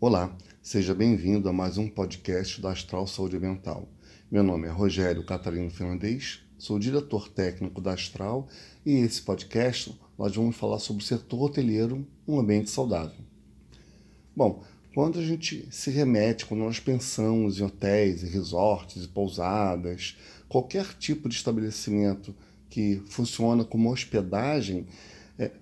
Olá, seja bem-vindo a mais um podcast da Astral Saúde Mental. Meu nome é Rogério Catarino Fernandes, sou diretor técnico da Astral e esse podcast nós vamos falar sobre o setor hoteleiro, um ambiente saudável. Bom, quando a gente se remete, quando nós pensamos em hotéis, em resorts e pousadas, qualquer tipo de estabelecimento que funciona como hospedagem,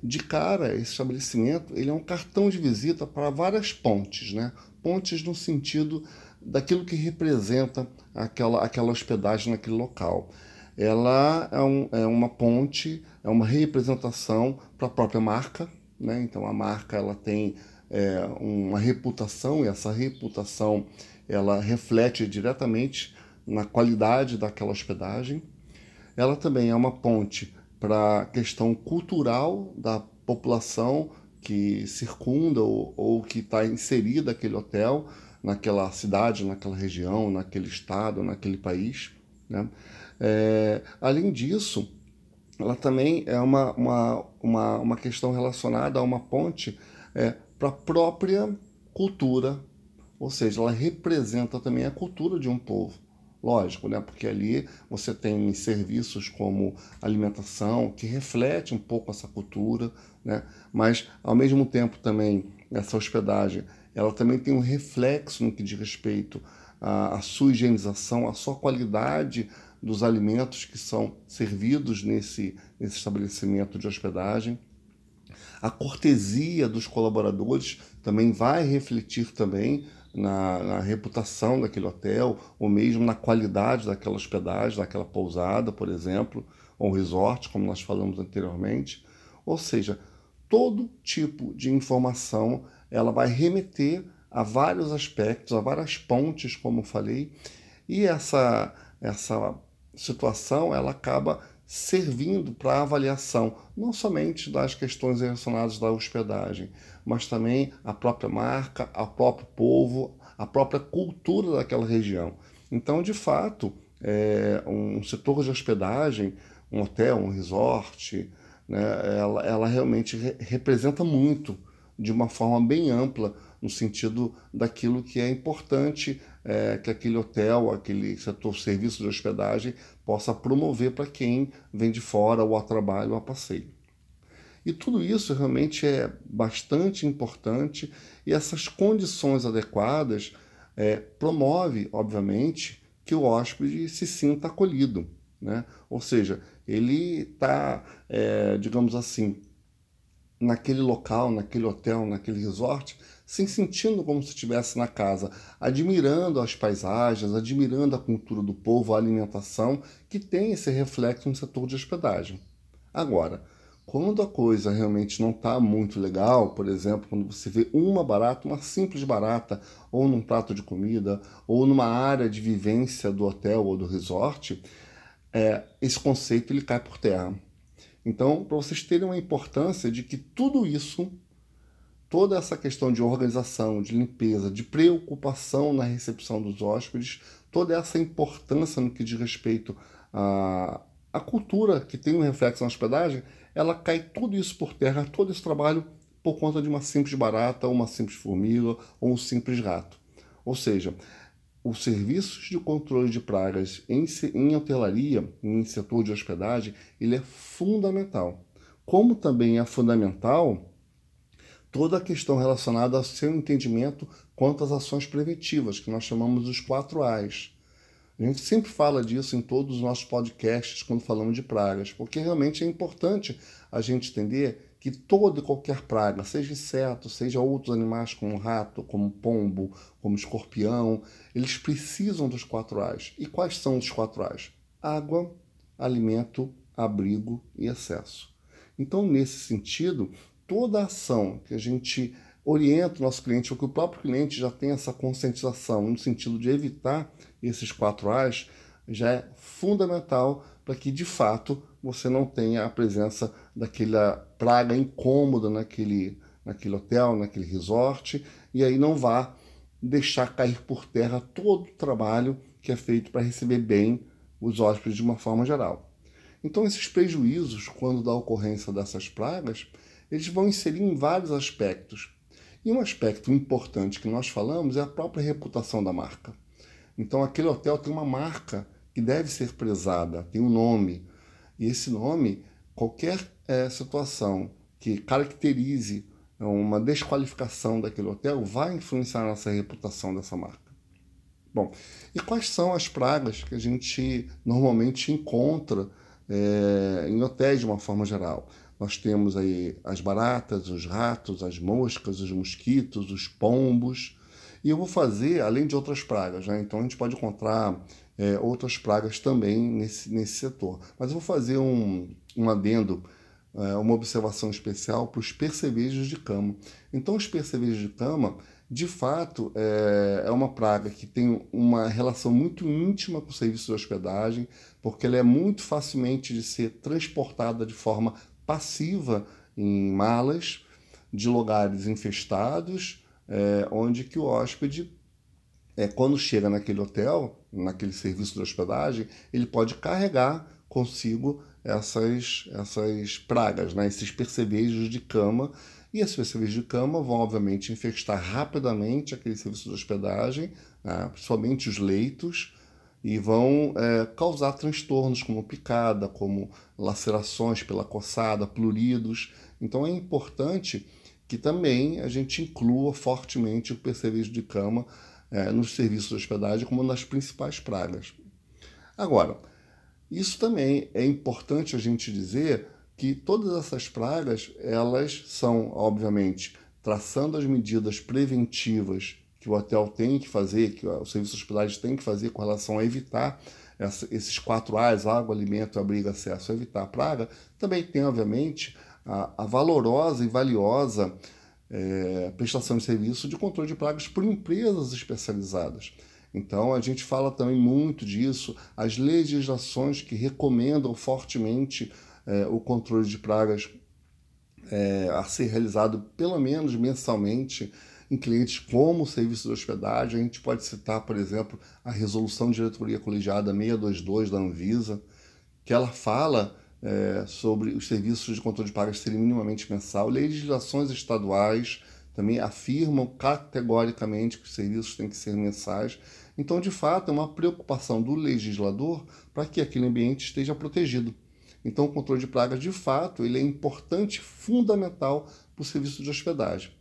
de cara, esse estabelecimento ele é um cartão de visita para várias pontes, né? Pontes no sentido daquilo que representa aquela, aquela hospedagem naquele local. Ela é, um, é uma ponte, é uma representação para a própria marca, né? Então a marca ela tem é, uma reputação e essa reputação ela reflete diretamente na qualidade daquela hospedagem. Ela também é uma ponte para a questão cultural da população que circunda ou, ou que está inserida aquele hotel naquela cidade, naquela região, naquele estado, naquele país. Né? É, além disso, ela também é uma, uma, uma, uma questão relacionada a uma ponte é, para a própria cultura, ou seja, ela representa também a cultura de um povo. Lógico, né? Porque ali você tem serviços como alimentação, que reflete um pouco essa cultura, né? Mas, ao mesmo tempo, também, essa hospedagem, ela também tem um reflexo no que diz respeito à, à sua higienização, à sua qualidade dos alimentos que são servidos nesse, nesse estabelecimento de hospedagem. A cortesia dos colaboradores também vai refletir também na, na, reputação daquele hotel, ou mesmo na qualidade daquela hospedagem, daquela pousada, por exemplo, ou resort, como nós falamos anteriormente. Ou seja, todo tipo de informação ela vai remeter a vários aspectos, a várias pontes, como falei, e essa, essa situação ela acaba servindo para avaliação não somente das questões relacionadas da hospedagem, mas também a própria marca, o próprio povo, a própria cultura daquela região. Então, de fato, é, um setor de hospedagem, um hotel, um resort, né, ela, ela realmente re representa muito de uma forma bem ampla no sentido daquilo que é importante é, que aquele hotel, aquele setor serviço de hospedagem possa promover para quem vem de fora ou a trabalho ou a passeio. E tudo isso realmente é bastante importante e essas condições adequadas é, promove, obviamente, que o hóspede se sinta acolhido. Né? Ou seja, ele está, é, digamos assim, naquele local, naquele hotel, naquele resort, se sentindo como se estivesse na casa, admirando as paisagens, admirando a cultura do povo, a alimentação, que tem esse reflexo no setor de hospedagem. Agora, quando a coisa realmente não está muito legal, por exemplo, quando você vê uma barata, uma simples barata, ou num prato de comida, ou numa área de vivência do hotel ou do resort, é, esse conceito ele cai por terra. Então, para vocês terem uma importância de que tudo isso, toda essa questão de organização, de limpeza, de preocupação na recepção dos hóspedes, toda essa importância no que diz respeito à, à cultura que tem um reflexo na hospedagem, ela cai tudo isso por terra, todo esse trabalho por conta de uma simples barata, uma simples formiga ou um simples rato. Ou seja, os serviços de controle de pragas em, em hotelaria, em setor de hospedagem, ele é fundamental. Como também é fundamental toda a questão relacionada ao seu entendimento quanto às ações preventivas, que nós chamamos dos quatro A's. A gente sempre fala disso em todos os nossos podcasts quando falamos de pragas, porque realmente é importante a gente entender que toda e qualquer praga, seja inseto, seja outros animais como rato, como pombo, como escorpião, eles precisam dos quatro A's. E quais são os quatro A's? Água, alimento, abrigo e excesso. Então, nesse sentido, toda ação que a gente orienta o nosso cliente, ou que o próprio cliente já tem essa conscientização no sentido de evitar esses quatro A's, já é fundamental para que de fato você não tenha a presença daquela praga incômoda naquele, naquele hotel, naquele resort, e aí não vá deixar cair por terra todo o trabalho que é feito para receber bem os hóspedes de uma forma geral. Então, esses prejuízos, quando da ocorrência dessas pragas, eles vão inserir em vários aspectos. E um aspecto importante que nós falamos é a própria reputação da marca. Então, aquele hotel tem uma marca que deve ser prezada, tem um nome. E esse nome, qualquer é, situação que caracterize uma desqualificação daquele hotel vai influenciar a nossa reputação dessa marca. Bom, e quais são as pragas que a gente normalmente encontra é, em hotéis de uma forma geral? Nós temos aí as baratas, os ratos, as moscas, os mosquitos, os pombos. E eu vou fazer, além de outras pragas, né? Então a gente pode encontrar é, outras pragas também nesse, nesse setor. Mas eu vou fazer um, um adendo, é, uma observação especial para os percevejos de cama. Então, os percevejos de cama, de fato, é, é uma praga que tem uma relação muito íntima com o serviço de hospedagem, porque ela é muito facilmente de ser transportada de forma passiva em malas de lugares infestados, é, onde que o hóspede, é, quando chega naquele hotel, naquele serviço de hospedagem, ele pode carregar consigo essas, essas pragas, né, esses percevejos de cama, e esses percevejos de cama vão, obviamente, infestar rapidamente aquele serviço de hospedagem, né, principalmente os leitos, e vão é, causar transtornos como picada, como lacerações pela coçada, pluridos. Então é importante que também a gente inclua fortemente o percevejo de cama é, nos serviços de hospedagem como uma das principais pragas. Agora, isso também é importante a gente dizer que todas essas pragas, elas são, obviamente, traçando as medidas preventivas que o hotel tem que fazer, que o serviço de hospedagem tem que fazer com relação a evitar essa, esses quatro A's, água, alimento, abrigo, acesso, evitar a praga, também tem, obviamente, a, a valorosa e valiosa é, prestação de serviço de controle de pragas por empresas especializadas. Então, a gente fala também muito disso, as legislações que recomendam fortemente é, o controle de pragas é, a ser realizado pelo menos mensalmente em clientes como o serviço de hospedagem. A gente pode citar, por exemplo, a resolução de diretoria colegiada 622 da Anvisa, que ela fala é, sobre os serviços de controle de pragas serem minimamente mensal. Legislações estaduais também afirmam categoricamente que os serviços têm que ser mensais. Então, de fato, é uma preocupação do legislador para que aquele ambiente esteja protegido. Então, o controle de pragas, de fato, ele é importante, fundamental para o serviço de hospedagem.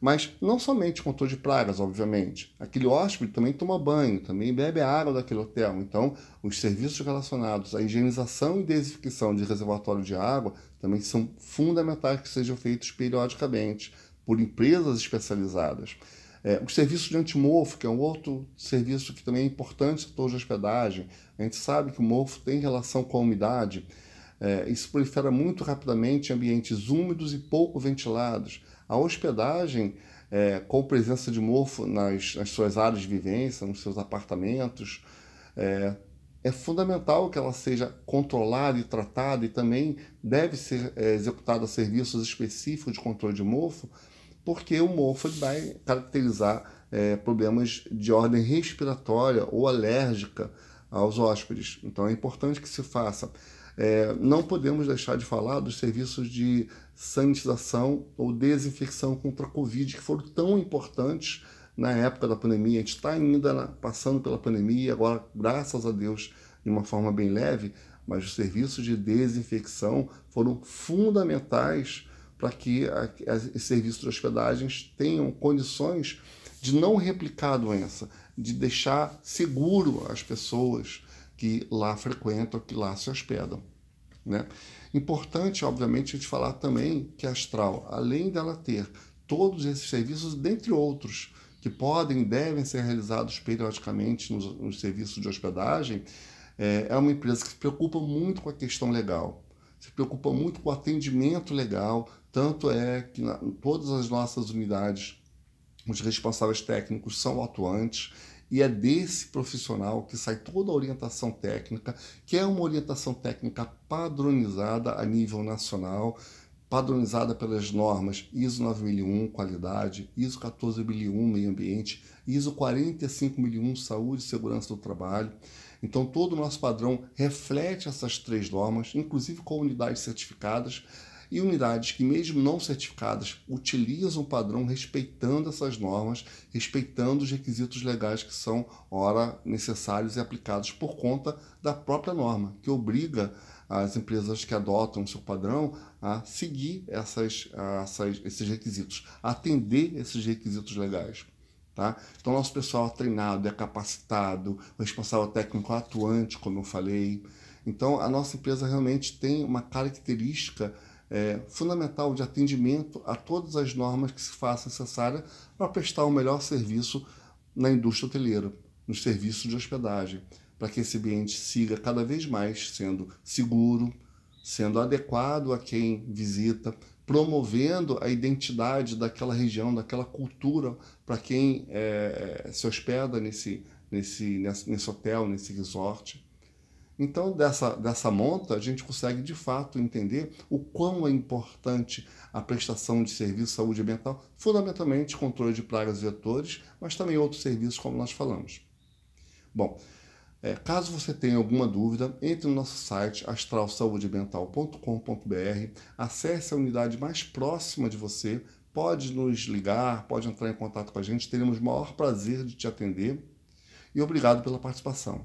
Mas não somente controle de pragas, obviamente. Aquele hóspede também toma banho, também bebe a água daquele hotel. Então, os serviços relacionados à higienização e desinfecção de reservatório de água também são fundamentais que sejam feitos periodicamente por empresas especializadas. É, o serviço de antimorfo, que é um outro serviço que também é importante no setor de hospedagem. A gente sabe que o morfo tem relação com a umidade. É, isso prolifera muito rapidamente em ambientes úmidos e pouco ventilados. A hospedagem, é, com presença de mofo nas, nas, suas áreas de vivência, nos seus apartamentos, é, é, fundamental que ela seja controlada e tratada e também deve ser é, executada serviços específicos de controle de mofo, porque o mofo vai caracterizar é, problemas de ordem respiratória ou alérgica aos hóspedes. Então é importante que se faça é, não podemos deixar de falar dos serviços de sanitização ou desinfecção contra a Covid, que foram tão importantes na época da pandemia. A gente está ainda passando pela pandemia, agora, graças a Deus, de uma forma bem leve, mas os serviços de desinfecção foram fundamentais para que os serviços de hospedagens tenham condições de não replicar a doença, de deixar seguro as pessoas que lá frequentam, que lá se hospedam. Né? Importante, obviamente, a gente falar também que a Astral, além dela ter todos esses serviços, dentre outros, que podem e devem ser realizados periodicamente nos, nos serviços de hospedagem, é, é uma empresa que se preocupa muito com a questão legal, se preocupa muito com o atendimento legal, tanto é que na, em todas as nossas unidades os responsáveis técnicos são atuantes e é desse profissional que sai toda a orientação técnica, que é uma orientação técnica padronizada a nível nacional, padronizada pelas normas ISO 9001 qualidade, ISO 14001 meio ambiente, ISO 45001 saúde e segurança do trabalho. Então todo o nosso padrão reflete essas três normas, inclusive com unidades certificadas, e unidades que, mesmo não certificadas, utilizam o padrão respeitando essas normas, respeitando os requisitos legais que são, ora, necessários e aplicados por conta da própria norma, que obriga as empresas que adotam o seu padrão a seguir essas, essas, esses requisitos, atender esses requisitos legais. Tá? Então, nosso pessoal é treinado, é capacitado, o responsável técnico é atuante, como eu falei. Então, a nossa empresa realmente tem uma característica é, fundamental de atendimento a todas as normas que se façam necessárias para prestar o um melhor serviço na indústria hoteleira, nos serviços de hospedagem, para que esse ambiente siga cada vez mais sendo seguro, sendo adequado a quem visita, promovendo a identidade daquela região, daquela cultura para quem é, se hospeda nesse, nesse, nesse hotel, nesse resort. Então, dessa, dessa monta, a gente consegue de fato entender o quão é importante a prestação de serviço de saúde ambiental, fundamentalmente controle de pragas e vetores, mas também outros serviços, como nós falamos. Bom, é, caso você tenha alguma dúvida, entre no nosso site astralsaudeambiental.com.br, acesse a unidade mais próxima de você, pode nos ligar, pode entrar em contato com a gente, teremos o maior prazer de te atender. E obrigado pela participação.